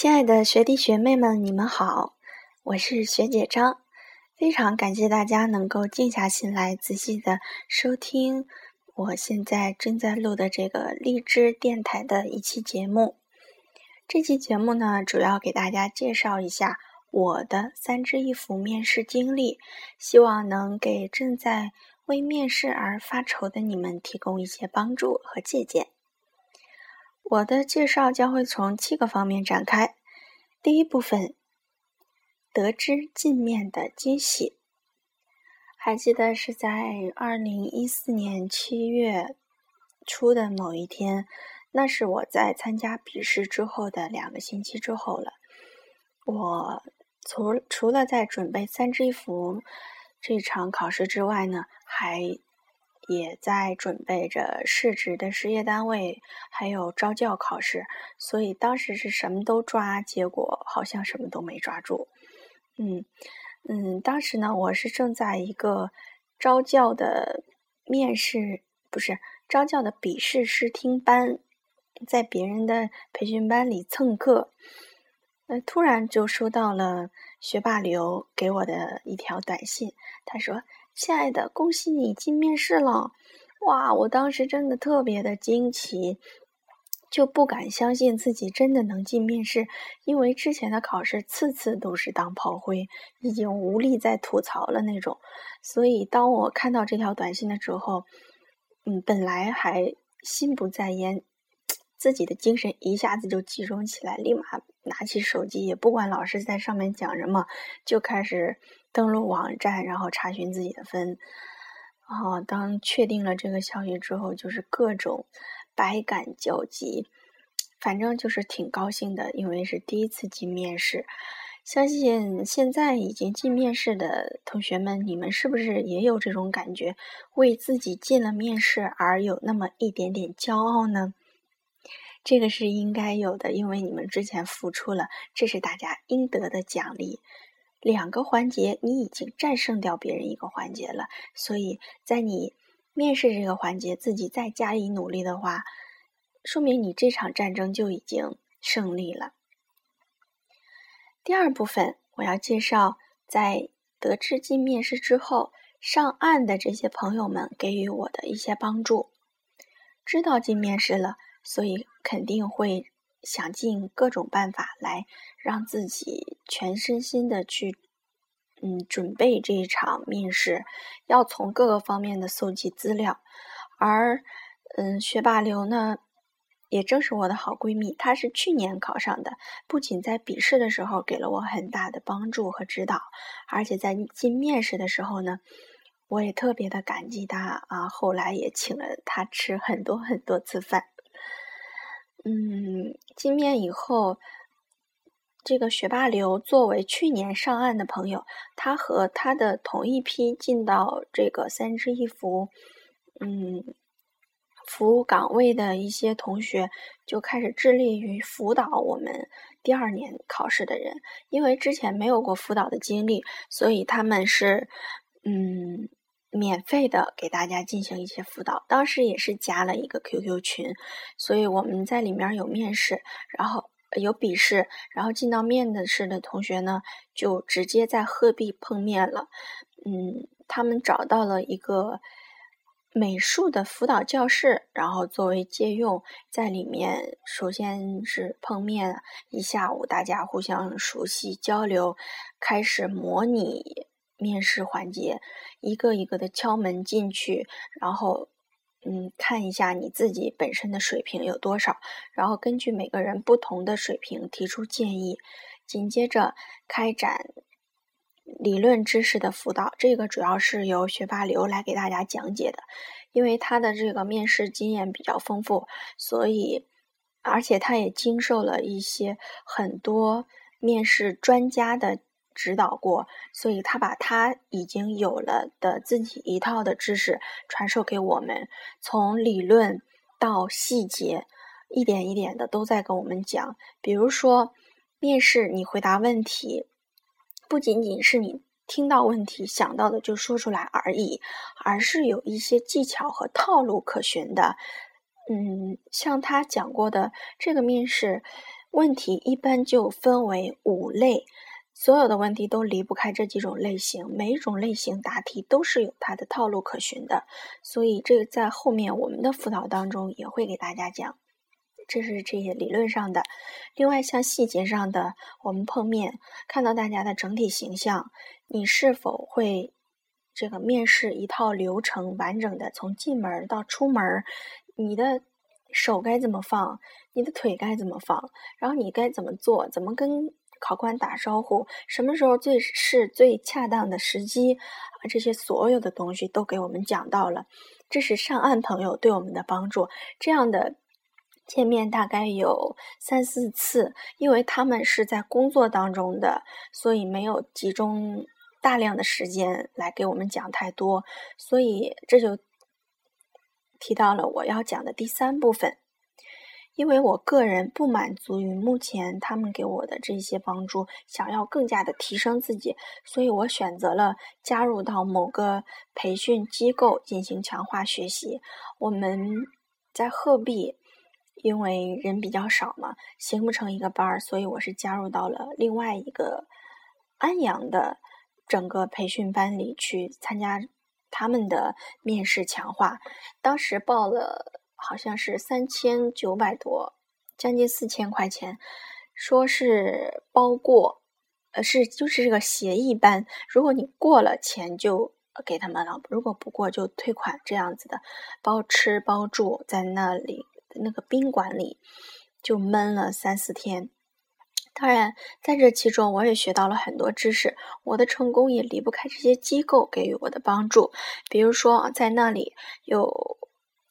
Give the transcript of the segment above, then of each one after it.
亲爱的学弟学妹们，你们好，我是学姐张，非常感谢大家能够静下心来仔细的收听我现在正在录的这个荔枝电台的一期节目。这期节目呢，主要给大家介绍一下我的三支一扶面试经历，希望能给正在为面试而发愁的你们提供一些帮助和借鉴。我的介绍将会从七个方面展开。第一部分，得知镜面的惊喜。还记得是在二零一四年七月初的某一天，那是我在参加笔试之后的两个星期之后了。我除除了在准备三支一扶这场考试之外呢，还。也在准备着市直的事业单位，还有招教考试，所以当时是什么都抓，结果好像什么都没抓住。嗯嗯，当时呢，我是正在一个招教的面试，不是招教的笔试试听班，在别人的培训班里蹭课，呃，突然就收到了学霸刘给我的一条短信，他说。亲爱的，恭喜你进面试了！哇，我当时真的特别的惊奇，就不敢相信自己真的能进面试，因为之前的考试次次都是当炮灰，已经无力再吐槽了那种。所以当我看到这条短信的时候，嗯，本来还心不在焉，自己的精神一下子就集中起来，立马拿起手机，也不管老师在上面讲什么，就开始。登录网站，然后查询自己的分。然后当确定了这个消息之后，就是各种百感交集，反正就是挺高兴的，因为是第一次进面试。相信现在已经进面试的同学们，你们是不是也有这种感觉，为自己进了面试而有那么一点点骄傲呢？这个是应该有的，因为你们之前付出了，这是大家应得的奖励。两个环节，你已经战胜掉别人一个环节了，所以在你面试这个环节自己再加以努力的话，说明你这场战争就已经胜利了。第二部分，我要介绍在得知进面试之后上岸的这些朋友们给予我的一些帮助。知道进面试了，所以肯定会。想尽各种办法来让自己全身心的去，嗯，准备这一场面试，要从各个方面的搜集资料。而，嗯，学霸刘呢，也正是我的好闺蜜，她是去年考上的，不仅在笔试的时候给了我很大的帮助和指导，而且在进面试的时候呢，我也特别的感激她啊。后来也请了她吃很多很多次饭。嗯，进面以后，这个学霸刘作为去年上岸的朋友，他和他的同一批进到这个三支一扶，嗯，服务岗位的一些同学，就开始致力于辅导我们第二年考试的人，因为之前没有过辅导的经历，所以他们是，嗯。免费的给大家进行一些辅导，当时也是加了一个 QQ 群，所以我们在里面有面试，然后有笔试，然后进到面的试的同学呢，就直接在鹤壁碰面了。嗯，他们找到了一个美术的辅导教室，然后作为借用，在里面首先是碰面一下午，大家互相熟悉交流，开始模拟。面试环节，一个一个的敲门进去，然后，嗯，看一下你自己本身的水平有多少，然后根据每个人不同的水平提出建议，紧接着开展理论知识的辅导。这个主要是由学霸刘来给大家讲解的，因为他的这个面试经验比较丰富，所以，而且他也经受了一些很多面试专家的。指导过，所以他把他已经有了的自己一套的知识传授给我们，从理论到细节，一点一点的都在跟我们讲。比如说，面试你回答问题，不仅仅是你听到问题想到的就说出来而已，而是有一些技巧和套路可循的。嗯，像他讲过的这个面试。问题一般就分为五类，所有的问题都离不开这几种类型。每一种类型答题都是有它的套路可循的，所以这个在后面我们的辅导当中也会给大家讲。这是这些理论上的。另外，像细节上的，我们碰面看到大家的整体形象，你是否会这个面试一套流程完整的从进门到出门，你的。手该怎么放？你的腿该怎么放？然后你该怎么做？怎么跟考官打招呼？什么时候最是最恰当的时机？啊，这些所有的东西都给我们讲到了。这是上岸朋友对我们的帮助。这样的见面大概有三四次，因为他们是在工作当中的，所以没有集中大量的时间来给我们讲太多，所以这就。提到了我要讲的第三部分，因为我个人不满足于目前他们给我的这些帮助，想要更加的提升自己，所以我选择了加入到某个培训机构进行强化学习。我们在鹤壁，因为人比较少嘛，形不成一个班儿，所以我是加入到了另外一个安阳的整个培训班里去参加。他们的面试强化，当时报了好像是三千九百多，将近四千块钱，说是包过，呃，是就是这个协议班，如果你过了钱就给他们了，如果不过就退款这样子的，包吃包住在那里那个宾馆里，就闷了三四天。当然，在这其中，我也学到了很多知识。我的成功也离不开这些机构给予我的帮助。比如说，在那里有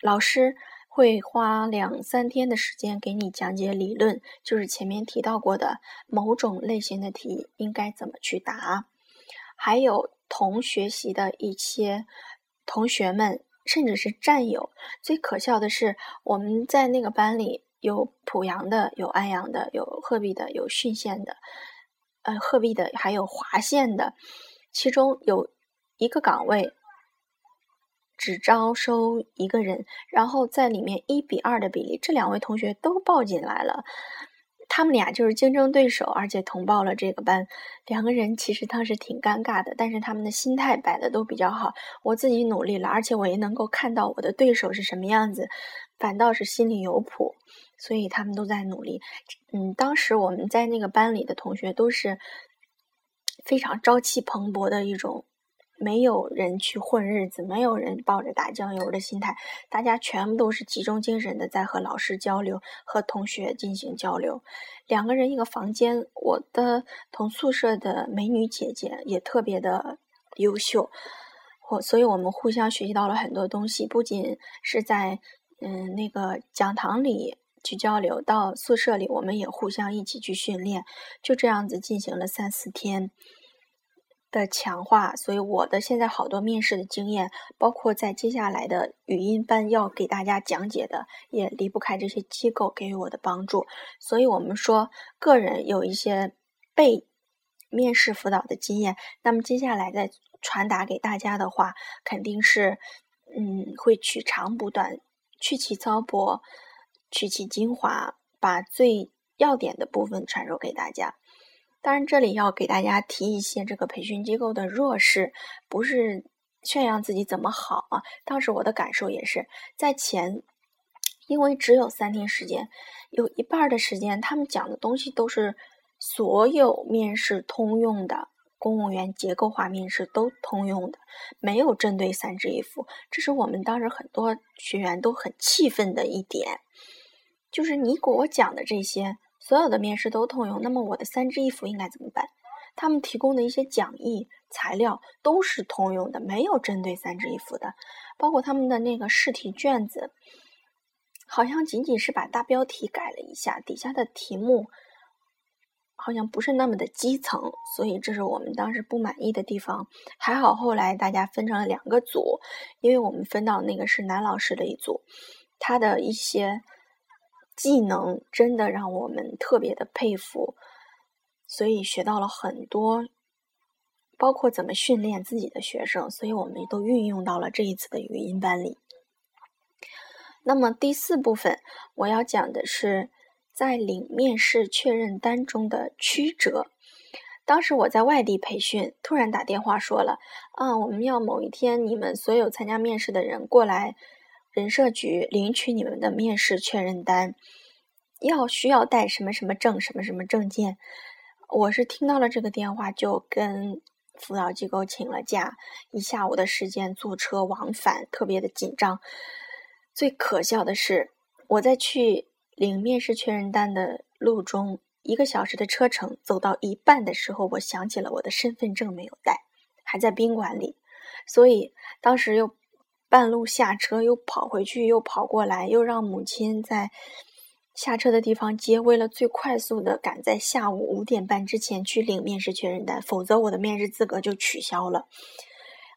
老师会花两三天的时间给你讲解理论，就是前面提到过的某种类型的题应该怎么去答。还有同学习的一些同学们，甚至是战友。最可笑的是，我们在那个班里。有濮阳的，有安阳的，有鹤壁的，有浚县的，呃，鹤壁的还有华县的，其中有一个岗位只招收一个人，然后在里面一比二的比例，这两位同学都报进来了，他们俩就是竞争对手，而且同报了这个班，两个人其实当时挺尴尬的，但是他们的心态摆的都比较好，我自己努力了，而且我也能够看到我的对手是什么样子，反倒是心里有谱。所以他们都在努力，嗯，当时我们在那个班里的同学都是非常朝气蓬勃的一种，没有人去混日子，没有人抱着打酱油的心态，大家全部都是集中精神的在和老师交流，和同学进行交流。两个人一个房间，我的同宿舍的美女姐姐也特别的优秀，我所以我们互相学习到了很多东西，不仅是在嗯那个讲堂里。去交流到宿舍里，我们也互相一起去训练，就这样子进行了三四天的强化。所以我的现在好多面试的经验，包括在接下来的语音班要给大家讲解的，也离不开这些机构给予我的帮助。所以我们说，个人有一些被面试辅导的经验，那么接下来再传达给大家的话，肯定是嗯，会取长补短，去其糟粕。取其精华，把最要点的部分传授给大家。当然，这里要给大家提一些这个培训机构的弱势，不是炫耀自己怎么好啊。当时我的感受也是，在前，因为只有三天时间，有一半的时间他们讲的东西都是所有面试通用的，公务员结构化面试都通用的，没有针对三支一扶。这是我们当时很多学员都很气愤的一点。就是你给我讲的这些，所有的面试都通用，那么我的三支一扶应该怎么办？他们提供的一些讲义材料都是通用的，没有针对三支一扶的，包括他们的那个试题卷子，好像仅仅是把大标题改了一下，底下的题目好像不是那么的基层，所以这是我们当时不满意的地方。还好后来大家分成了两个组，因为我们分到那个是男老师的一组，他的一些。技能真的让我们特别的佩服，所以学到了很多，包括怎么训练自己的学生，所以我们都运用到了这一次的语音班里。那么第四部分我要讲的是，在领面试确认单中的曲折。当时我在外地培训，突然打电话说了：“啊，我们要某一天你们所有参加面试的人过来人社局领取你们的面试确认单，要需要带什么什么证、什么什么证件。”我是听到了这个电话，就跟辅导机构请了假，一下午的时间坐车往返，特别的紧张。最可笑的是，我在去。领面试确认单的路中，一个小时的车程，走到一半的时候，我想起了我的身份证没有带，还在宾馆里，所以当时又半路下车，又跑回去，又跑过来，又让母亲在下车的地方接，为了最快速的赶在下午五点半之前去领面试确认单，否则我的面试资格就取消了。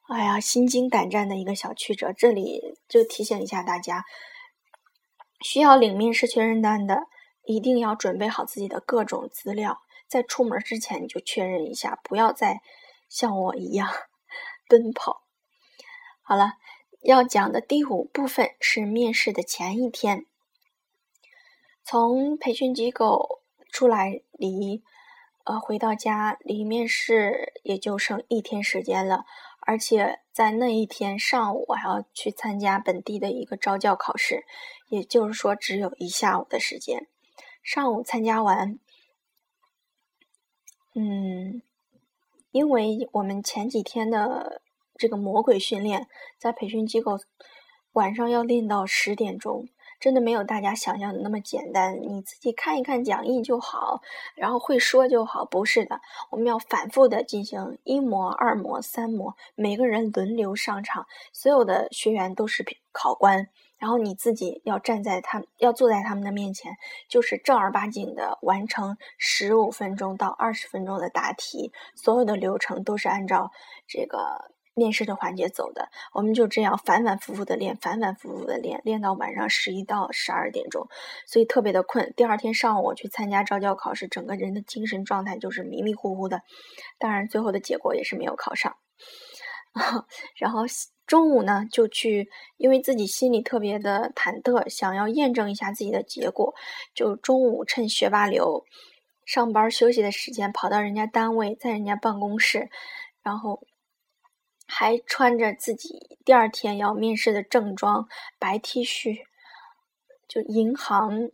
哎呀，心惊胆战的一个小曲折，这里就提醒一下大家。需要领面试确认单的，一定要准备好自己的各种资料，在出门之前就确认一下，不要再像我一样 奔跑。好了，要讲的第五部分是面试的前一天，从培训机构出来，离呃回到家离面试也就剩一天时间了。而且在那一天上午，我还要去参加本地的一个招教考试，也就是说只有一下午的时间。上午参加完，嗯，因为我们前几天的这个魔鬼训练，在培训机构晚上要练到十点钟。真的没有大家想象的那么简单，你自己看一看讲义就好，然后会说就好，不是的，我们要反复的进行一模、二模、三模，每个人轮流上场，所有的学员都是考官，然后你自己要站在他，要坐在他们的面前，就是正儿八经的完成十五分钟到二十分钟的答题，所有的流程都是按照这个。面试的环节走的，我们就这样反反复复的练，反反复复的练，练到晚上十一到十二点钟，所以特别的困。第二天上午我去参加招教考试，整个人的精神状态就是迷迷糊糊的，当然最后的结果也是没有考上。然后中午呢就去，因为自己心里特别的忐忑，想要验证一下自己的结果，就中午趁学霸流上班休息的时间，跑到人家单位，在人家办公室，然后。还穿着自己第二天要面试的正装白 T 恤，就银行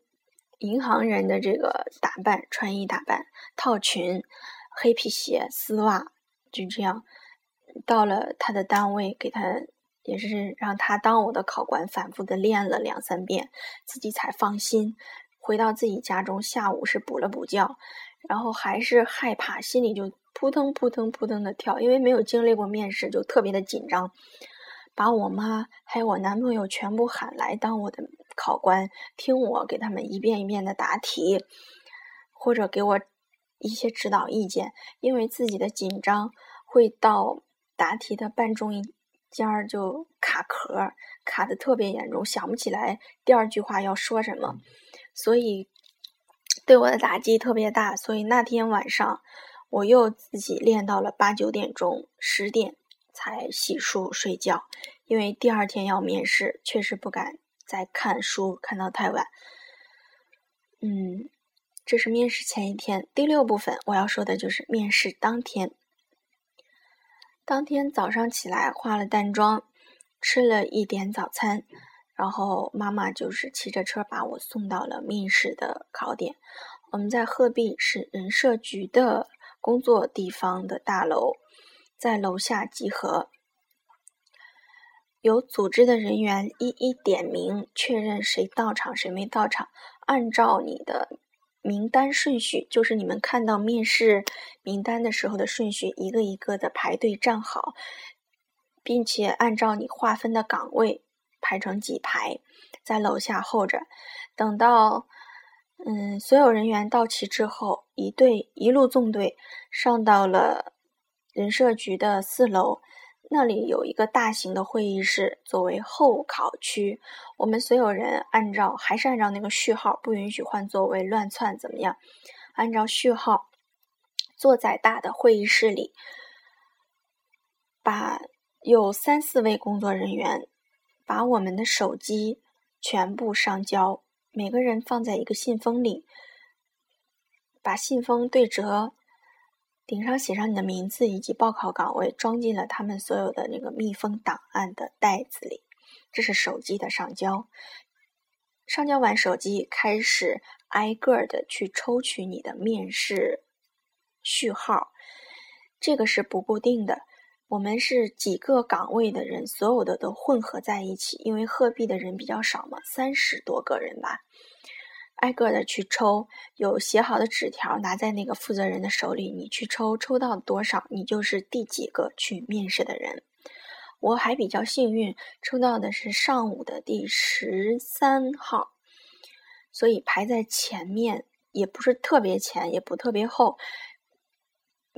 银行人的这个打扮穿衣打扮，套裙、黑皮鞋、丝袜，就这样到了他的单位，给他也是让他当我的考官，反复的练了两三遍，自己才放心。回到自己家中，下午是补了补觉，然后还是害怕，心里就。扑腾扑腾扑腾的跳，因为没有经历过面试，就特别的紧张。把我妈还有我男朋友全部喊来当我的考官，听我给他们一遍一遍的答题，或者给我一些指导意见。因为自己的紧张，会到答题的半中间儿就卡壳，卡的特别严重，想不起来第二句话要说什么，所以对我的打击特别大。所以那天晚上。我又自己练到了八九点钟、十点才洗漱睡觉，因为第二天要面试，确实不敢再看书看到太晚。嗯，这是面试前一天。第六部分我要说的就是面试当天。当天早上起来化了淡妆，吃了一点早餐，然后妈妈就是骑着车把我送到了面试的考点。我们在鹤壁是人社局的。工作地方的大楼，在楼下集合，有组织的人员一一点名，确认谁到场，谁没到场。按照你的名单顺序，就是你们看到面试名单的时候的顺序，一个一个的排队站好，并且按照你划分的岗位排成几排，在楼下候着，等到。嗯，所有人员到齐之后，一队一路纵队上到了人社局的四楼，那里有一个大型的会议室作为候考区。我们所有人按照还是按照那个序号，不允许换座位、乱窜怎么样？按照序号坐在大的会议室里，把有三四位工作人员把我们的手机全部上交。每个人放在一个信封里，把信封对折，顶上写上你的名字以及报考岗位，装进了他们所有的那个密封档案的袋子里。这是手机的上交。上交完手机，开始挨个的去抽取你的面试序号。这个是不固定的。我们是几个岗位的人，所有的都混合在一起，因为鹤壁的人比较少嘛，三十多个人吧，挨个的去抽，有写好的纸条拿在那个负责人的手里，你去抽，抽到多少，你就是第几个去面试的人。我还比较幸运，抽到的是上午的第十三号，所以排在前面，也不是特别前，也不特别后。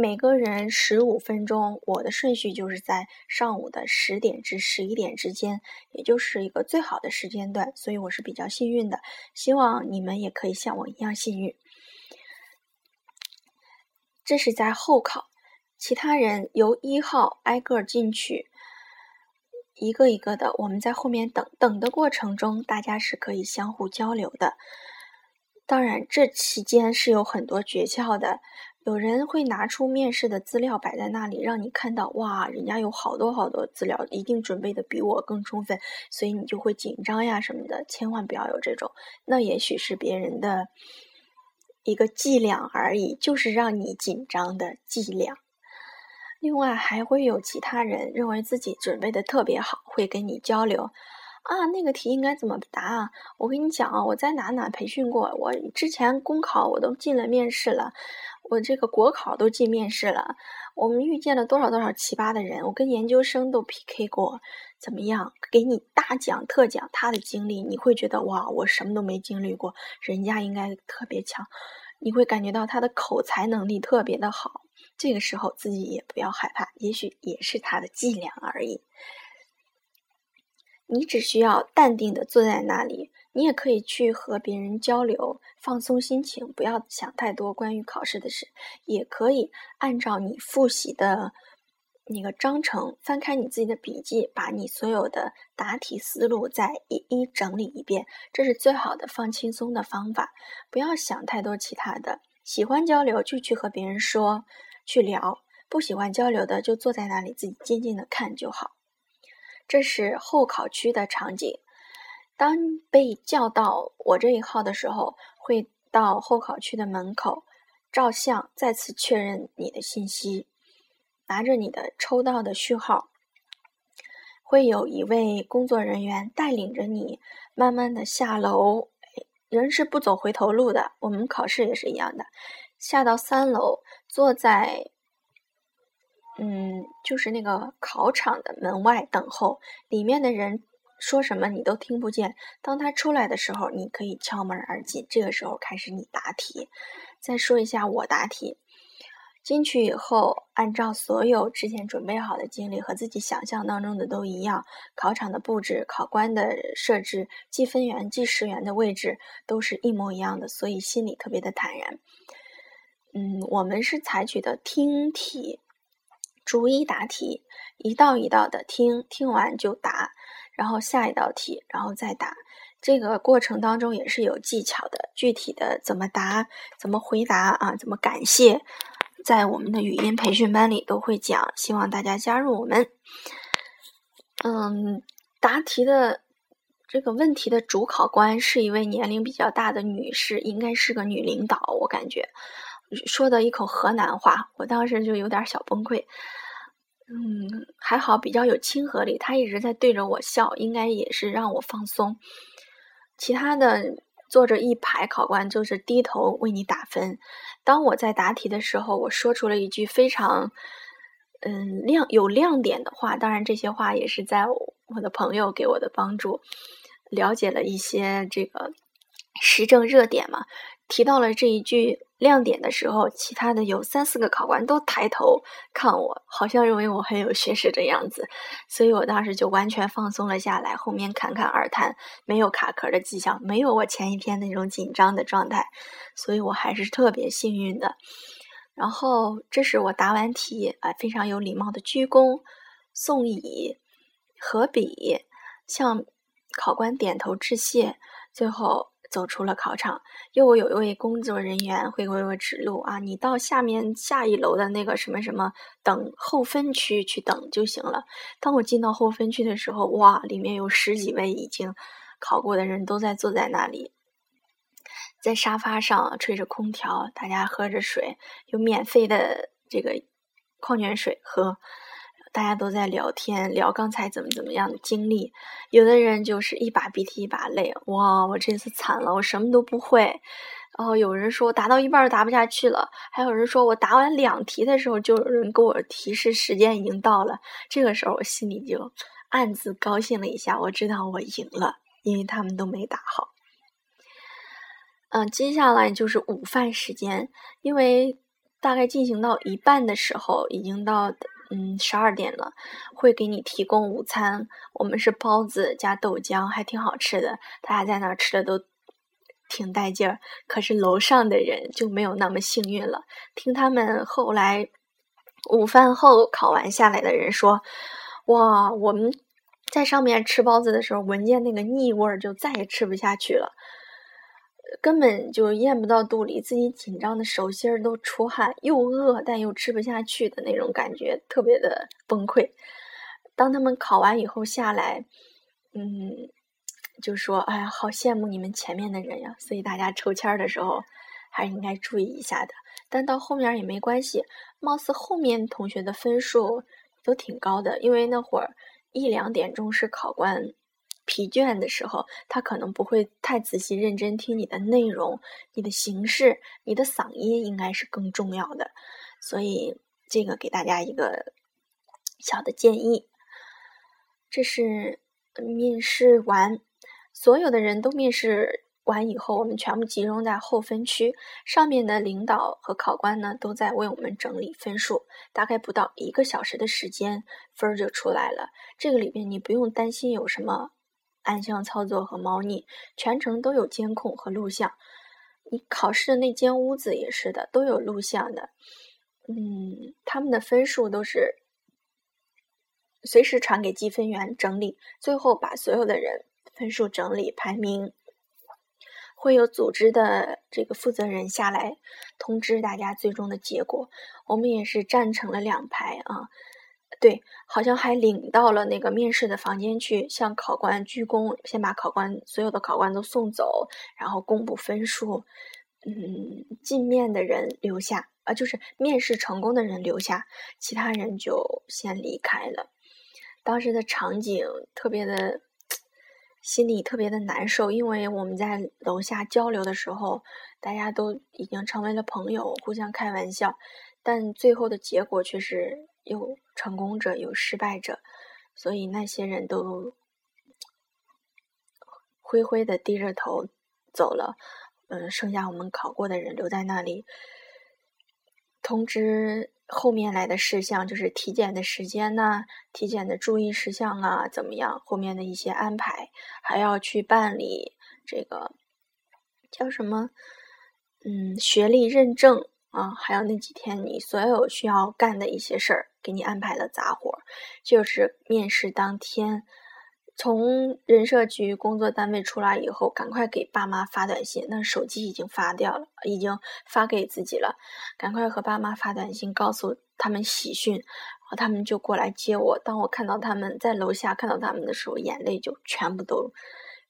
每个人十五分钟，我的顺序就是在上午的十点至十一点之间，也就是一个最好的时间段，所以我是比较幸运的。希望你们也可以像我一样幸运。这是在候考，其他人由一号挨个进去，一个一个的，我们在后面等。等的过程中，大家是可以相互交流的。当然，这期间是有很多诀窍的。有人会拿出面试的资料摆在那里，让你看到，哇，人家有好多好多资料，一定准备的比我更充分，所以你就会紧张呀什么的。千万不要有这种，那也许是别人的一个伎俩而已，就是让你紧张的伎俩。另外还会有其他人认为自己准备的特别好，会跟你交流。啊，那个题应该怎么答啊？我跟你讲啊，我在哪哪培训过，我之前公考我都进了面试了，我这个国考都进面试了，我们遇见了多少多少奇葩的人，我跟研究生都 PK 过，怎么样？给你大讲特讲他的经历，你会觉得哇，我什么都没经历过，人家应该特别强，你会感觉到他的口才能力特别的好，这个时候自己也不要害怕，也许也是他的伎俩而已。你只需要淡定的坐在那里，你也可以去和别人交流，放松心情，不要想太多关于考试的事。也可以按照你复习的那个章程，翻开你自己的笔记，把你所有的答题思路再一一整理一遍，这是最好的放轻松的方法。不要想太多其他的，喜欢交流就去和别人说，去聊；不喜欢交流的就坐在那里自己静静的看就好。这是候考区的场景。当被叫到我这一号的时候，会到候考区的门口照相，再次确认你的信息，拿着你的抽到的序号，会有一位工作人员带领着你慢慢的下楼。人是不走回头路的，我们考试也是一样的，下到三楼，坐在。嗯，就是那个考场的门外等候，里面的人说什么你都听不见。当他出来的时候，你可以敲门而进。这个时候开始你答题。再说一下我答题，进去以后，按照所有之前准备好的经历和自己想象当中的都一样，考场的布置、考官的设置、计分员、计时员的位置都是一模一样的，所以心里特别的坦然。嗯，我们是采取的听题。逐一答题，一道一道的听，听完就答，然后下一道题，然后再答。这个过程当中也是有技巧的，具体的怎么答、怎么回答啊，怎么感谢，在我们的语音培训班里都会讲，希望大家加入我们。嗯，答题的这个问题的主考官是一位年龄比较大的女士，应该是个女领导，我感觉说的一口河南话，我当时就有点小崩溃。嗯，还好比较有亲和力，他一直在对着我笑，应该也是让我放松。其他的坐着一排考官就是低头为你打分。当我在答题的时候，我说出了一句非常嗯亮有亮点的话，当然这些话也是在我的朋友给我的帮助，了解了一些这个时政热点嘛，提到了这一句。亮点的时候，其他的有三四个考官都抬头看我，好像认为我很有学识的样子，所以我当时就完全放松了下来。后面侃侃而谈，没有卡壳的迹象，没有我前一天那种紧张的状态，所以我还是特别幸运的。然后，这是我答完题啊，非常有礼貌的鞠躬、送礼、合笔，向考官点头致谢，最后走出了考场，又有一位工作人员会为我指路啊，你到下面下一楼的那个什么什么等候分区去等就行了。当我进到后分区的时候，哇，里面有十几位已经考过的人都在坐在那里，在沙发上吹着空调，大家喝着水，有免费的这个矿泉水喝。大家都在聊天，聊刚才怎么怎么样的经历。有的人就是一把鼻涕一把泪，哇，我这次惨了，我什么都不会。然后有人说答到一半答不下去了，还有人说我答完两题的时候，就有人给我提示时间已经到了。这个时候我心里就暗自高兴了一下，我知道我赢了，因为他们都没答好。嗯，接下来就是午饭时间，因为大概进行到一半的时候，已经到。嗯，十二点了，会给你提供午餐。我们是包子加豆浆，还挺好吃的。大家在那儿吃的都挺带劲儿。可是楼上的人就没有那么幸运了。听他们后来午饭后考完下来的人说：“哇，我们在上面吃包子的时候，闻见那个腻味儿，就再也吃不下去了。”根本就咽不到肚里，自己紧张的手心儿都出汗，又饿但又吃不下去的那种感觉，特别的崩溃。当他们考完以后下来，嗯，就说：“哎呀，好羡慕你们前面的人呀！”所以大家抽签儿的时候还是应该注意一下的。但到后面也没关系，貌似后面同学的分数都挺高的，因为那会儿一两点钟是考官。疲倦的时候，他可能不会太仔细认真听你的内容，你的形式，你的嗓音应该是更重要的。所以这个给大家一个小的建议。这是面试完，所有的人都面试完以后，我们全部集中在后分区，上面的领导和考官呢都在为我们整理分数。大概不到一个小时的时间，分儿就出来了。这个里边你不用担心有什么。暗箱操作和猫腻，全程都有监控和录像。你考试的那间屋子也是的，都有录像的。嗯，他们的分数都是随时传给计分员整理，最后把所有的人分数整理排名，会有组织的这个负责人下来通知大家最终的结果。我们也是站成了两排啊。对，好像还领到了那个面试的房间去，向考官鞠躬，先把考官所有的考官都送走，然后公布分数。嗯，进面的人留下，啊，就是面试成功的人留下，其他人就先离开了。当时的场景特别的，心里特别的难受，因为我们在楼下交流的时候，大家都已经成为了朋友，互相开玩笑，但最后的结果却是。有成功者，有失败者，所以那些人都灰灰的低着头走了。嗯，剩下我们考过的人留在那里，通知后面来的事项，就是体检的时间呐，体检的注意事项啊，怎么样？后面的一些安排，还要去办理这个叫什么？嗯，学历认证。啊，还有那几天你所有需要干的一些事儿，给你安排了杂活。就是面试当天，从人社局工作单位出来以后，赶快给爸妈发短信。那手机已经发掉了，已经发给自己了。赶快和爸妈发短信，告诉他们喜讯，然后他们就过来接我。当我看到他们在楼下看到他们的时候，眼泪就全部都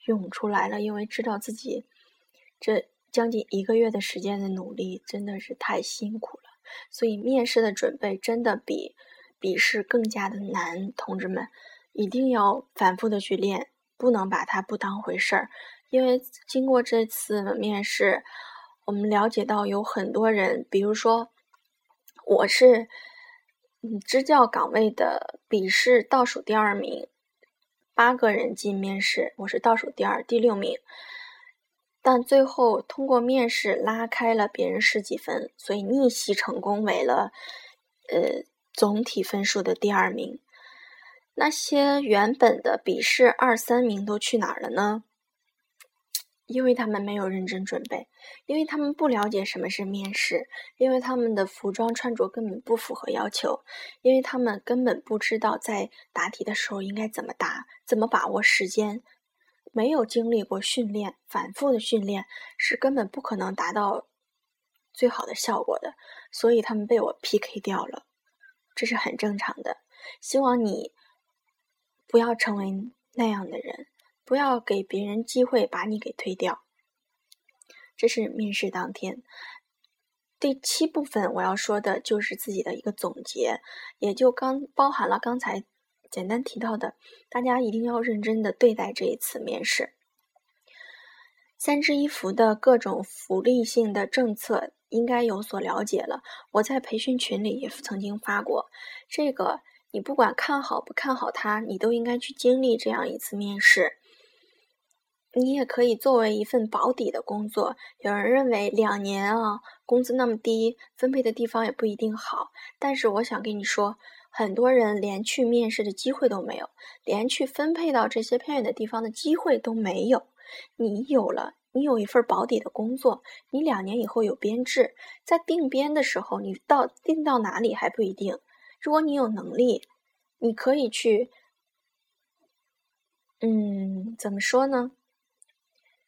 涌出来了，因为知道自己这。将近一个月的时间的努力真的是太辛苦了，所以面试的准备真的比笔试更加的难。同志们，一定要反复的去练，不能把它不当回事儿。因为经过这次面试，我们了解到有很多人，比如说我是嗯支教岗位的笔试倒数第二名，八个人进面试，我是倒数第二，第六名。但最后通过面试拉开了别人十几分，所以逆袭成功为了，呃总体分数的第二名。那些原本的笔试二三名都去哪儿了呢？因为他们没有认真准备，因为他们不了解什么是面试，因为他们的服装穿着根本不符合要求，因为他们根本不知道在答题的时候应该怎么答，怎么把握时间。没有经历过训练，反复的训练是根本不可能达到最好的效果的，所以他们被我 PK 掉了，这是很正常的。希望你不要成为那样的人，不要给别人机会把你给推掉。这是面试当天。第七部分我要说的就是自己的一个总结，也就刚包含了刚才简单提到的，大家一定要认真的对待这一次面试。三支一扶的各种福利性的政策应该有所了解了，我在培训群里也曾经发过。这个你不管看好不看好它，你都应该去经历这样一次面试。你也可以作为一份保底的工作。有人认为两年啊，工资那么低，分配的地方也不一定好。但是我想跟你说，很多人连去面试的机会都没有，连去分配到这些偏远的地方的机会都没有。你有了，你有一份保底的工作，你两年以后有编制，在定编的时候，你到定到哪里还不一定。如果你有能力，你可以去，嗯，怎么说呢？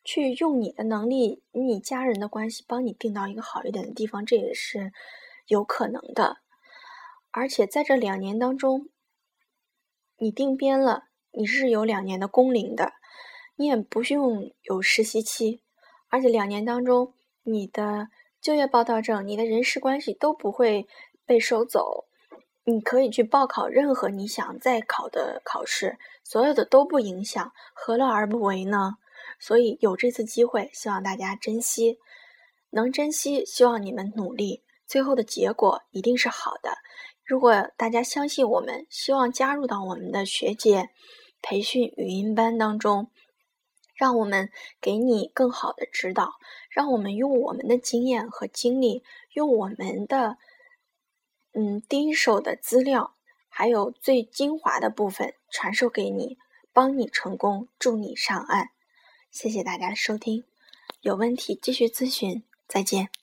去用你的能力与你家人的关系帮你定到一个好一点的地方，这也是有可能的。而且在这两年当中，你定编了，你是有两年的工龄的，你也不用有实习期。而且两年当中，你的就业报到证、你的人事关系都不会被收走，你可以去报考任何你想再考的考试，所有的都不影响，何乐而不为呢？所以有这次机会，希望大家珍惜，能珍惜，希望你们努力，最后的结果一定是好的。如果大家相信我们，希望加入到我们的学姐培训语音班当中，让我们给你更好的指导，让我们用我们的经验和经历，用我们的嗯第一手的资料，还有最精华的部分传授给你，帮你成功，助你上岸。谢谢大家收听，有问题继续咨询，再见。